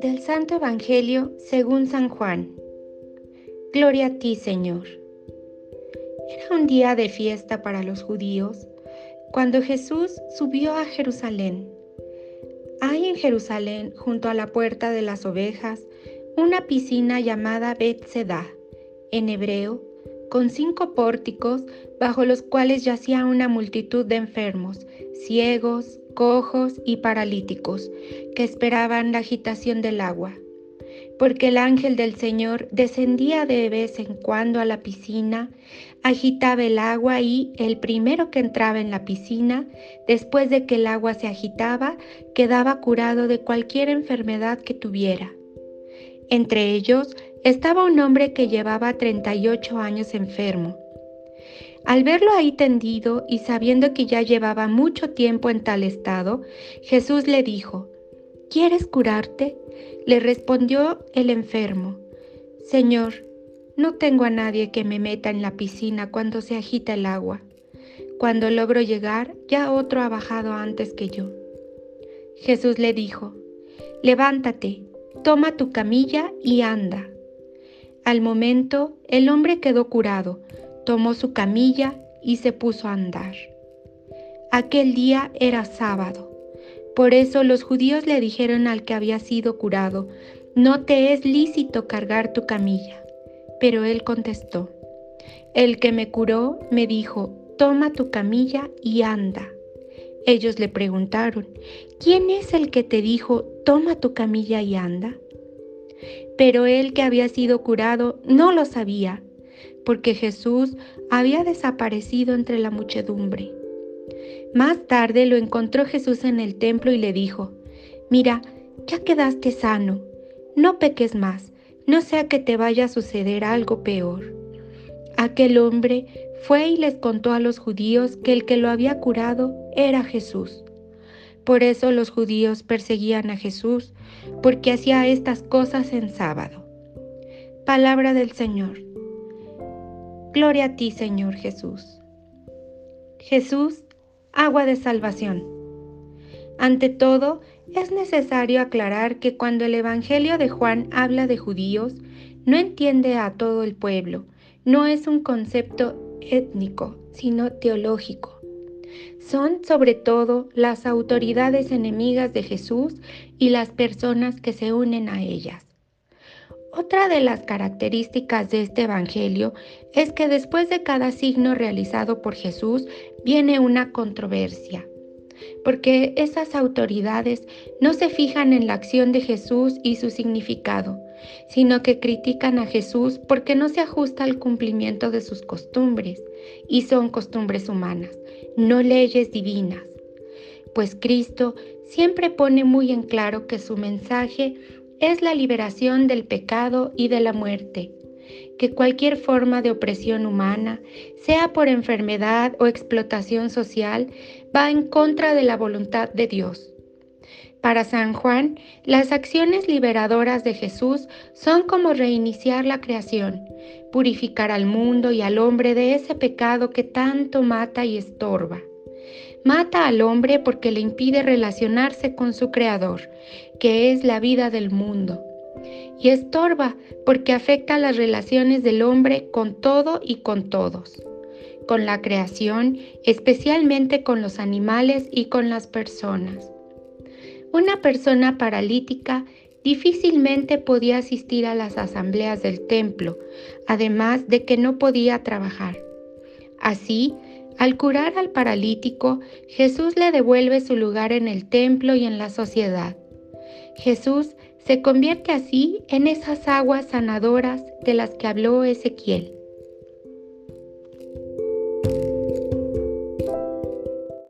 Del Santo Evangelio según San Juan. Gloria a ti, Señor. Era un día de fiesta para los judíos cuando Jesús subió a Jerusalén. Hay en Jerusalén, junto a la puerta de las ovejas, una piscina llamada Bethseda, en hebreo, con cinco pórticos bajo los cuales yacía una multitud de enfermos, ciegos, cojos y paralíticos, que esperaban la agitación del agua. Porque el ángel del Señor descendía de vez en cuando a la piscina, agitaba el agua y el primero que entraba en la piscina, después de que el agua se agitaba, quedaba curado de cualquier enfermedad que tuviera. Entre ellos estaba un hombre que llevaba 38 años enfermo. Al verlo ahí tendido y sabiendo que ya llevaba mucho tiempo en tal estado, Jesús le dijo, ¿Quieres curarte? Le respondió el enfermo, Señor, no tengo a nadie que me meta en la piscina cuando se agita el agua. Cuando logro llegar, ya otro ha bajado antes que yo. Jesús le dijo, Levántate, toma tu camilla y anda. Al momento, el hombre quedó curado tomó su camilla y se puso a andar. Aquel día era sábado. Por eso los judíos le dijeron al que había sido curado, no te es lícito cargar tu camilla. Pero él contestó, el que me curó me dijo, toma tu camilla y anda. Ellos le preguntaron, ¿quién es el que te dijo, toma tu camilla y anda? Pero él que había sido curado no lo sabía, porque Jesús había desaparecido entre la muchedumbre. Más tarde lo encontró Jesús en el templo y le dijo, Mira, ya quedaste sano, no peques más, no sea que te vaya a suceder algo peor. Aquel hombre fue y les contó a los judíos que el que lo había curado era Jesús. Por eso los judíos perseguían a Jesús, porque hacía estas cosas en sábado. Palabra del Señor. Gloria a ti, Señor Jesús. Jesús, agua de salvación. Ante todo, es necesario aclarar que cuando el Evangelio de Juan habla de judíos, no entiende a todo el pueblo, no es un concepto étnico, sino teológico. Son sobre todo las autoridades enemigas de Jesús y las personas que se unen a ellas. Otra de las características de este Evangelio es que después de cada signo realizado por Jesús viene una controversia, porque esas autoridades no se fijan en la acción de Jesús y su significado, sino que critican a Jesús porque no se ajusta al cumplimiento de sus costumbres, y son costumbres humanas, no leyes divinas. Pues Cristo siempre pone muy en claro que su mensaje es la liberación del pecado y de la muerte, que cualquier forma de opresión humana, sea por enfermedad o explotación social, va en contra de la voluntad de Dios. Para San Juan, las acciones liberadoras de Jesús son como reiniciar la creación, purificar al mundo y al hombre de ese pecado que tanto mata y estorba. Mata al hombre porque le impide relacionarse con su Creador, que es la vida del mundo. Y estorba porque afecta las relaciones del hombre con todo y con todos, con la creación, especialmente con los animales y con las personas. Una persona paralítica difícilmente podía asistir a las asambleas del templo, además de que no podía trabajar. Así, al curar al paralítico, Jesús le devuelve su lugar en el templo y en la sociedad. Jesús se convierte así en esas aguas sanadoras de las que habló Ezequiel.